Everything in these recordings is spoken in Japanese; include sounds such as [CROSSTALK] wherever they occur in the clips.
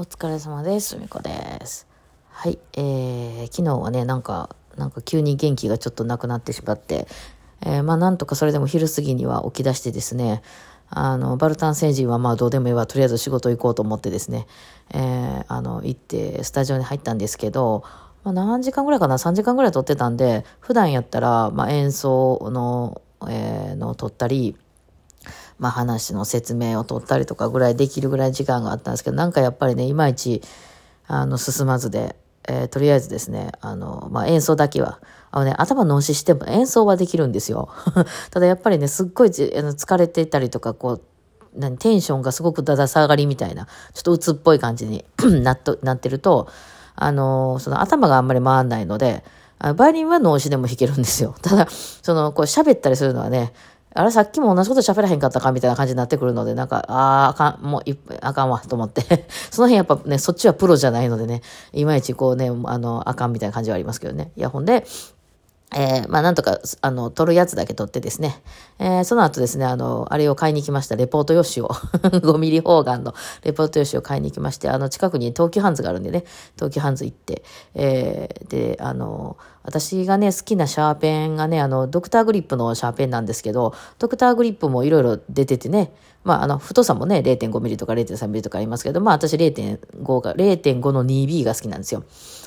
お疲れ様です。みこです。はい。えー、昨日はね、なんか、なんか急に元気がちょっとなくなってしまって、えー、まあなんとかそれでも昼過ぎには起き出してですね、あの、バルタン星人はまあどうでもいいわ、とりあえず仕事行こうと思ってですね、えー、あの、行ってスタジオに入ったんですけど、まあ何時間ぐらいかな ?3 時間ぐらい撮ってたんで、普段やったら、まあ演奏の、えー、の撮ったり、まあ話の説明を取ったりとかぐらいできるぐらい時間があったんですけど、なんかやっぱりね、いまいち、あの、進まずで、えーとりあえずですね、あの、まあ演奏だけは、あのね、頭脳死しても演奏はできるんですよ。[LAUGHS] ただやっぱりね、すっごいじあの疲れてたりとか、こう、何テンションがすごくだだ下がりみたいな、ちょっと鬱っぽい感じに [COUGHS] なっとなってると、あの、その頭があんまり回んないので、バイオリンは脳死でも弾けるんですよ。ただ、その、こう喋ったりするのはね、あれさっきも同じこと喋らへんかったかみたいな感じになってくるので、なんか、ああ、あかん、もうい、あかんわ、と思って。[LAUGHS] その辺やっぱね、そっちはプロじゃないのでね、いまいちこうね、あの、あかんみたいな感じはありますけどね。いや、ほんで、えー、まあなんとか、あの、撮るやつだけ撮ってですね。えー、その後ですね、あの、あれを買いに来ました。レポート用紙を。[LAUGHS] 5ミリ方眼のレポート用紙を買いに来まして、あの、近くに東急ハンズがあるんでね、東急ハンズ行って、えー、で、あの、私がね、好きなシャーペンがね、あの、ドクターグリップのシャーペンなんですけど、ドクターグリップもいろいろ出ててね、まあ、あの、太さもね、0.5ミリとか0.3ミリとかありますけど、まあ、私0.5が、0.5の 2B が好きなんですよ。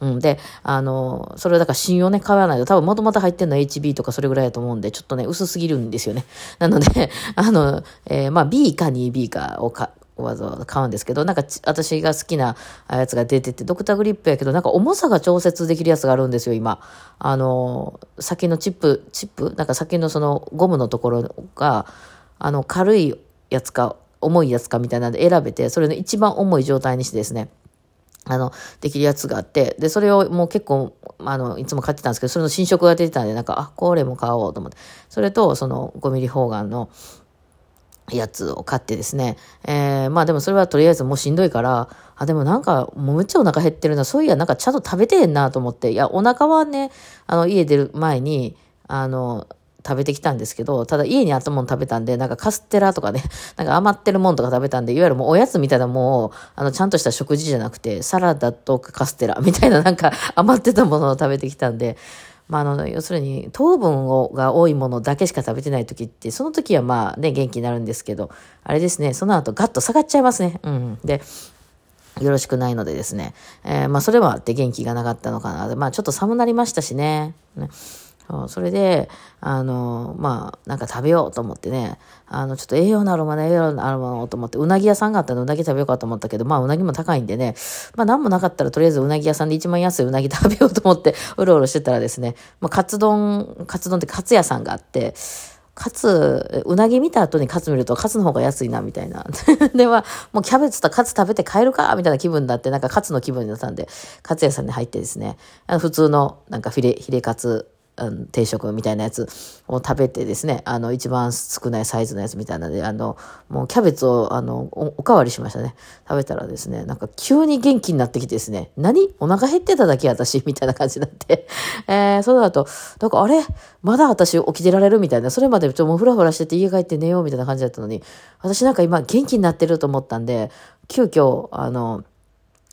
うん。で、あの、それをだから芯をね、買わないと、多分もともと入ってんの HB とかそれぐらいだと思うんで、ちょっとね、薄すぎるんですよね。[LAUGHS] なので、あの、えーまあ、B か 2B かをか、わざわざ買うんですけど、なんか私が好きなやつが出てて、ドクターグリップやけど、なんか重さが調節できるやつがあるんですよ、今。あの、先のチップ、チップ？なんか先のそのゴムのところが、あの、軽いやつか、重いやつかみたいなんで選べて、それの一番重い状態にしてですね、あの、できるやつがあって、で、それをもう結構、あの、いつも買ってたんですけど、それの新色が出てたんで、なんか、あ、これも買おうと思って。それと、その5ミリ方眼のやつを買ってですね。えー、まあでもそれはとりあえずもうしんどいから、あ、でもなんか、もうめっちゃお腹減ってるな。そういや、なんかちゃんと食べてへんなと思って。いや、お腹はね、あの、家出る前に、あの、食べてきたんですけど、ただ家にあったもの食べたんで、なんかカステラとかね、[LAUGHS] なんか余ってるもんとか食べたんで、いわゆるもうおやつみたいなもう、あの、ちゃんとした食事じゃなくて、サラダとかカステラ [LAUGHS] みたいななんか余ってたものを食べてきたんで、まあ、あの、要するに糖分をが多いものだけしか食べてない時って、その時はまあね、元気になるんですけど、あれですね、その後ガッと下がっちゃいますね。うん。で、よろしくないのでですね。えー、まあ、それもあって元気がなかったのかな。まあ、ちょっと寒なりましたしね。ねそうそれで、あの、まあ、なんか食べようと思ってね、あの、ちょっと栄養のあるもの、栄養のあるものと思って、うなぎ屋さんがあったのでうなぎ食べようかと思ったけど、まあ、うなぎも高いんでね、まあ、なんもなかったら、とりあえずうなぎ屋さんで一番安いうなぎ食べようと思って、うろうろしてたらですね、まあ、カツ丼、カツ丼ってカツ屋さんがあって、カツ、うなぎ見た後にカツ見るとカツの方が安いな、みたいな。[LAUGHS] では、もうキャベツとカツ食べて帰るか、みたいな気分になって、なんかカツの気分になったんで、カツ屋さんに入ってですね、あの普通のなんかフィレ、フィレカツ、うん、定食みたいなやつを食べてですね、あの、一番少ないサイズのやつみたいなので、あの、もうキャベツを、あの、おおかわりしましたね。食べたらですね、なんか急に元気になってきてですね、何？お腹減ってただけ私みたいな感じになって、[LAUGHS] えー、その後、なんかあれ？まだ私起きてられるみたいな、それまでちょっともうフラフラしてて家帰って寝ようみたいな感じだったのに、私なんか今元気になってると思ったんで、急遽、あの、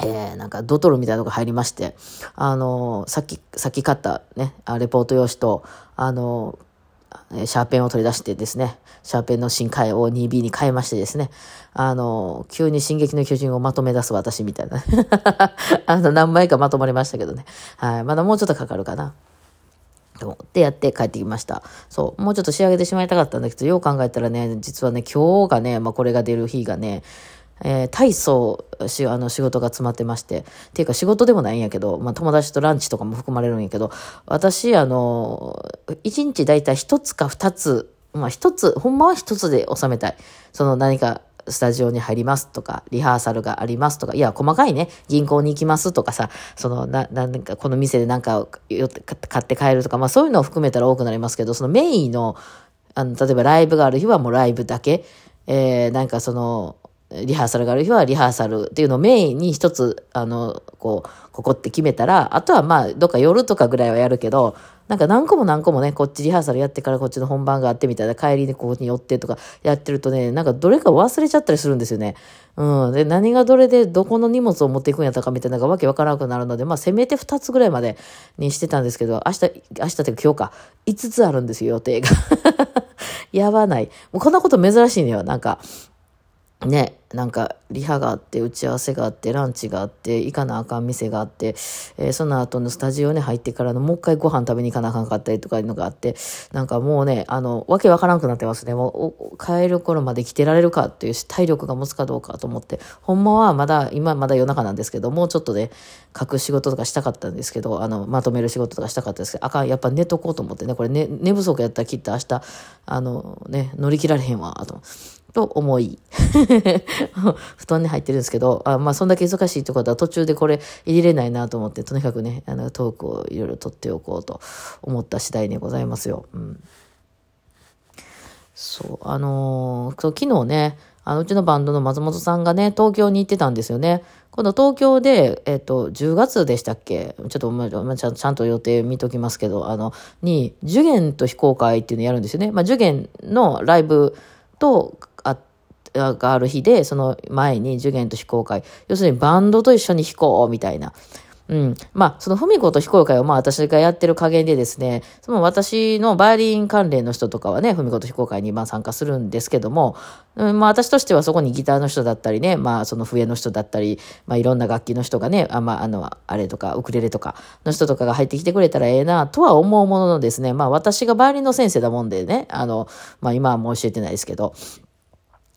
えー、なんかドトロみたいなのが入りまして、あのー、さっき、さっき買ったね、レポート用紙と、あのー、シャーペンを取り出してですね、シャーペンの新替えを 2B に変えましてですね、あの急に進撃の巨人をまとめ出す私みたいな、[LAUGHS] あの、何枚かまとまりましたけどね。はい、まだもうちょっとかかるかな。と思ってやって帰ってきました。そう。もうちょっと仕上げてしまいたかったんだけど、よう考えたらね、実はね、今日がね、まあこれが出る日がね、えー、体操し、あの、仕事が詰まってまして。っていうか仕事でもないんやけど、まあ、友達とランチとかも含まれるんやけど、私、あの、一日だいたい一つか二つ、まあ、一つ、ほんまは一つで収めたい。その何か、スタジオに入りますとか、リハーサルがありますとか、いや、細かいね、銀行に行きますとかさ、その、な、なんか、この店でなんか買って帰るとか、まあそういうのを含めたら多くなりますけど、そのメインの、あの、例えばライブがある日はもうライブだけ、えー、なんかその、リハーサルがある日はリハーサルっていうのをメインに一つ、あの、こう、ここって決めたら、あとはまあ、どっか夜とかぐらいはやるけど、なんか何個も何個もね、こっちリハーサルやってからこっちの本番があってみたいな、帰りにここに寄ってとかやってるとね、なんかどれか忘れちゃったりするんですよね。うん。で、何がどれでどこの荷物を持っていくんやったかみたいなのがわけわからなくなるので、まあせめて2つぐらいまでにしてたんですけど、明日、明日っていうか今日か、5つあるんですよ、予定が。[LAUGHS] やばない。もうこんなこと珍しいのよ。なんか、ね、なんかリハがあって打ち合わせがあってランチがあって行かなあかん店があって、えー、その後のスタジオに入ってからのもう一回ご飯食べに行かなあかんかったりとかいうのがあってなんかもうねあのわけわからんくなってますね。もう帰る頃まで来てられるかっていうし体力が持つかどうかと思って。ほんまはまだ今まだ夜中なんですけどもうちょっとね書く仕事とかしたかったんですけどあのまとめる仕事とかしたかったんですけどあかんやっぱ寝とこうと思ってねこれ、ね、寝不足やったらきっと明日あのね乗り切られへんわと。と思い [LAUGHS] 布団に入ってるんですけど、あまあそんだけ忙しいってことは途中でこれ入れれないなと思って、とにかくね、あのトークをいろいろ撮っておこうと思った次第にございますよ。うん。そう、あのー、昨日ね、あのうちのバンドの松本さんがね、東京に行ってたんですよね。今度東京で、えっと、10月でしたっけ？ちょっと、ま、ちゃちゃんと予定見ときますけど、あの、に、受験と非公開っていうのやるんですよね。まあ、受験のライブと、がある日で、その前に受験と非公開。要するにバンドと一緒に弾こうみたいな。うん。まあ、そのふみこと非公開をまあ私がやってる加減でですね、その私のバイオリン関連の人とかはね、ふみこと非公開にまあ参加するんですけども、うん、まあ私としてはそこにギターの人だったりね、まあその笛の人だったり、まあいろんな楽器の人がね、あまああの、あれとか、ウクレレとかの人とかが入ってきてくれたらええな、とは思うもののですね、まあ私がバイオリンの先生だもんでね、あの、まあ今はもう教えてないですけど、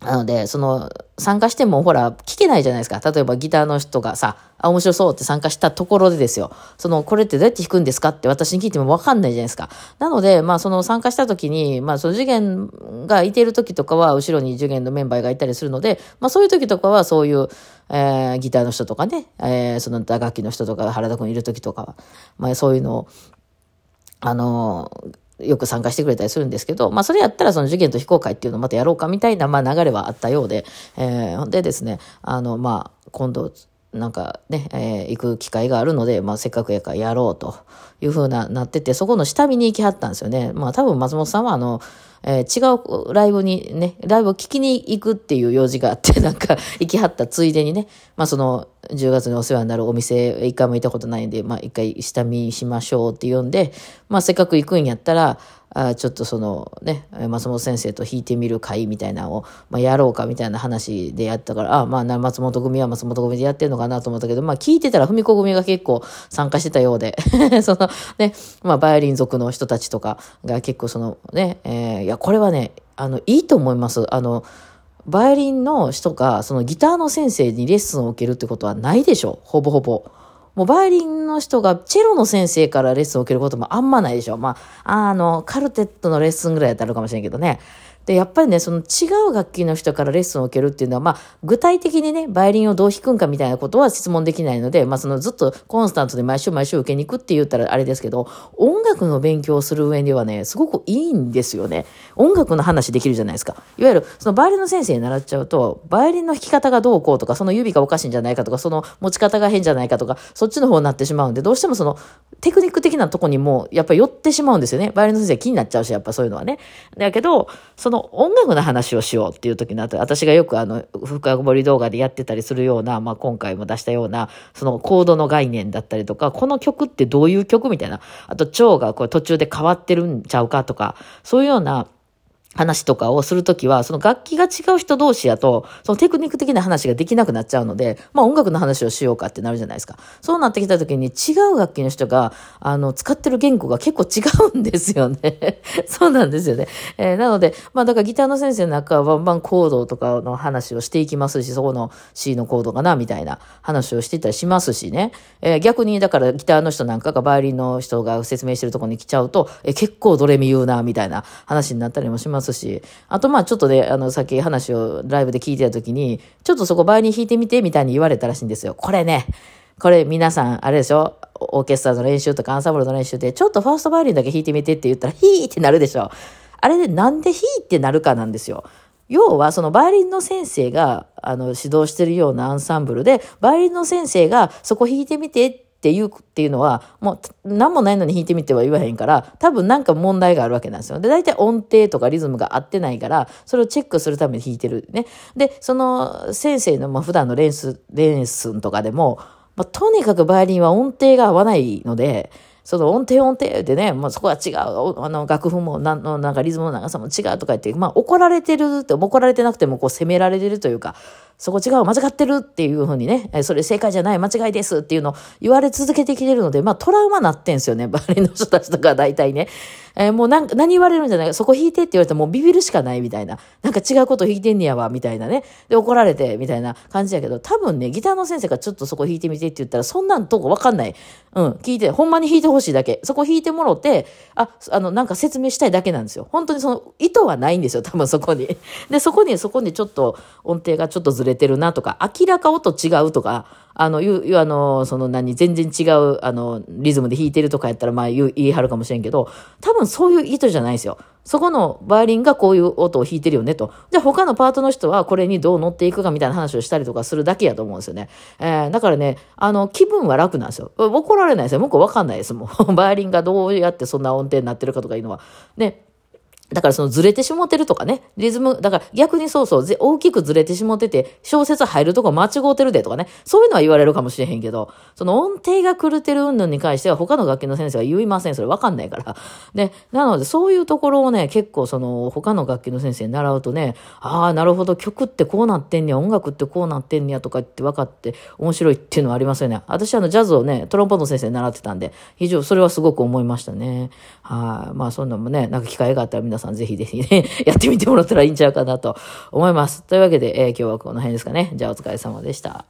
なので、その、参加してもほら、聞けないじゃないですか。例えばギターの人がさ、あ、面白そうって参加したところでですよ。その、これってどうやって弾くんですかって私に聞いてもわかんないじゃないですか。なので、まあ、その参加した時に、まあ、その受験がいている時とかは、後ろに受験のメンバーがいたりするので、まあ、そういう時とかは、そういう、えー、ギターの人とかね、えー、その打楽器の人とか、原田くんいる時とかは、まあ、そういうのを、あのーよく参加してくれたりするんですけど、まあそれやったらその受験と非公開っていうのをまたやろうかみたいな、まあ流れはあったようで、えー、でですね、あの、まあ今度、なんかね、えー、行く機会があるので、まあせっかくやからやろうというふうななってて、そこの下見に行きはったんですよね。まあ多分松本さんはあの、えー、違うライブにね、ライブを聞きに行くっていう用事があって、[LAUGHS] なんか行きはったついでにね、まあその10月にお世話になるお店、一回も行ったことないんで、まあ一回下見しましょうって言うんで、まあせっかく行くんやったら、あちょっとそのね、松本先生と弾いてみる会みたいなのを、まあ、やろうかみたいな話でやったから、あまあ松本組は松本組でやってるのかなと思ったけど、まあ聞いてたら文子組が結構参加してたようで、[LAUGHS] そのね、まあバイオリン族の人たちとかが結構そのね、えー、いや、これはね、あの、いいと思います。あの、バイオリンの人が、そのギターの先生にレッスンを受けるってことはないでしょほぼほぼ。もうバイオリンの人がチェロの先生からレッスンを受けることもあんまないでしょ。まあ、あの、カルテットのレッスンぐらいやったらあるかもしれんけどね。で、やっぱりね、その違う楽器の人からレッスンを受けるっていうのは、まあ、具体的にね、バイオリンをどう弾くんかみたいなことは質問できないので、まあ、そのずっとコンスタントで毎週毎週受けに行くって言ったらあれですけど、音楽の勉強をする上ではね、すごくいいんですよね。音楽の話できるじゃないですか。いわゆる、そのバイオリンの先生に習っちゃうと、バイオリンの弾き方がどうこうとか、その指がおかしいんじゃないかとか、その持ち方が変じゃないかとか、そっちの方になってしまうんで、どうしてもそのテクニック的なとこにも、やっぱり寄ってしまうんですよね。バイオリンの先生気になっちゃうし、やっぱそういうのはね。だけど、その音楽の話をしようっていう時の後、私がよくあの、深掘り動画でやってたりするような、まあ今回も出したような、そのコードの概念だったりとか、この曲ってどういう曲みたいな、あと蝶がこれ途中で変わってるんちゃうかとか、そういうような、話とかをするときは、その楽器が違う人同士やと、そのテクニック的な話ができなくなっちゃうので、まあ音楽の話をしようかってなるじゃないですか。そうなってきたときに違う楽器の人が、あの、使ってる言語が結構違うんですよね。[LAUGHS] そうなんですよね。えー、なので、まあだからギターの先生の中はバンバンコードとかの話をしていきますし、そこの C のコードかな、みたいな話をしていたりしますしね。えー、逆に、だからギターの人なんかがバイオリンの人が説明してるところに来ちゃうと、えー、結構ドレミ言うな、みたいな話になったりもしますますし、あとまあちょっとね、あの、さっき話をライブで聞いてた時に、ちょっとそこ倍に弾いてみてみたいに言われたらしいんですよ。これね、これ皆さん、あれでしょ？オーケストラの練習とかアンサンブルの練習で、ちょっとファーストバイオリンだけ弾いてみてって言ったら、ヒーってなるでしょあれでなんでヒーってなるかなんですよ。要は、そのバイオリンの先生が、あの、指導してるようなアンサンブルで、バイオリンの先生が、そこ弾いてみてってっていうっていうのは、もう何もないのに弾いてみては言わへんから、多分なんか問題があるわけなんですよ。で、大体音程とかリズムが合ってないから、それをチェックするために弾いてるね。で、その先生の、まあ、普段のレンス、レッスンとかでも、まあ、とにかくバイオリンは音程が合わないので、その音程音程でね、もうそこは違う、あの楽譜もなのなんかリズムの長さも違うとか言って、まあ怒られてるって、怒られてなくてもこう責められてるというか、そこ違う、間違ってるっていうふうにね、それ正解じゃない、間違いですっていうのを言われ続けてきてるので、まあトラウマなってんすよね、バリの人たちとか大体ね。えー、もうなん、何言われるんじゃないかそこ弾いてって言われてもうビビるしかないみたいな。なんか違うこと弾いてんねやわ、みたいなね。で、怒られて、みたいな感じやけど、多分ね、ギターの先生がちょっとそこ弾いてみてって言ったら、そんなんとこわかんない。うん、聞いて、ほんまに弾いてほしいだけ。そこ引いてもろて、あ、あの、なんか説明したいだけなんですよ。本当にその、意図はないんですよ、多分そこに。で、そこに、そこにちょっと音程がちょっとずれてるなとか、明らか音違うとか、あの、いう、あの、その何、全然違う、あの、リズムで弾いてるとかやったら、まあ言い張るかもしれんけど、多分そういう意図じゃないですよ。そこのバイオリンがこういう音を弾いてるよねと。じゃあ他のパートの人はこれにどう乗っていくかみたいな話をしたりとかするだけやと思うんですよね。えー、だからね、あの、気分は楽なんですよ。怒られないですよ。向こうわかんないですもん。[LAUGHS] バイオリンがどうやってそんな音程になってるかとかいうのは。ね。だからそのずれてしもてるとかね、リズム、だから逆にそうそう、大きくずれてしもてて、小説入るとこ間違うてるでとかね、そういうのは言われるかもしれへんけど、その音程が狂ってる云々に関しては他の楽器の先生は言いません。それわかんないから。で、なのでそういうところをね、結構その他の楽器の先生に習うとね、ああ、なるほど、曲ってこうなってんねや、音楽ってこうなってんねやとかって分かって面白いっていうのはありますよね。私あのジャズをね、トロンポーンの先生に習ってたんで、非常、それはすごく思いましたね。はい。まあそんなもね、なんか機会があったら皆さんぜひぜひね、[LAUGHS] やってみてもらったらいいんちゃうかなと思います。というわけで、えー、今日はこの辺ですかね。じゃあお疲れ様でした。